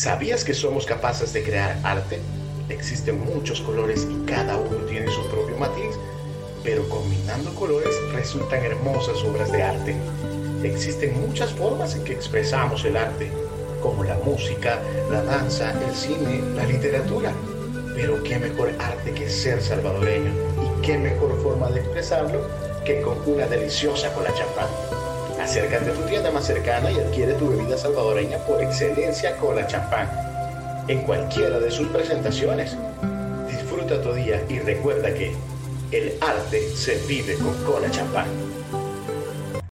¿Sabías que somos capaces de crear arte? Existen muchos colores y cada uno tiene su propio matiz, pero combinando colores resultan hermosas obras de arte. Existen muchas formas en que expresamos el arte, como la música, la danza, el cine, la literatura. Pero qué mejor arte que ser salvadoreño y qué mejor forma de expresarlo que con una deliciosa cola champán. Acércate a tu tienda más cercana y adquiere tu bebida salvadoreña por excelencia cola champán. En cualquiera de sus presentaciones. Disfruta tu día y recuerda que el arte se vive con cola champán.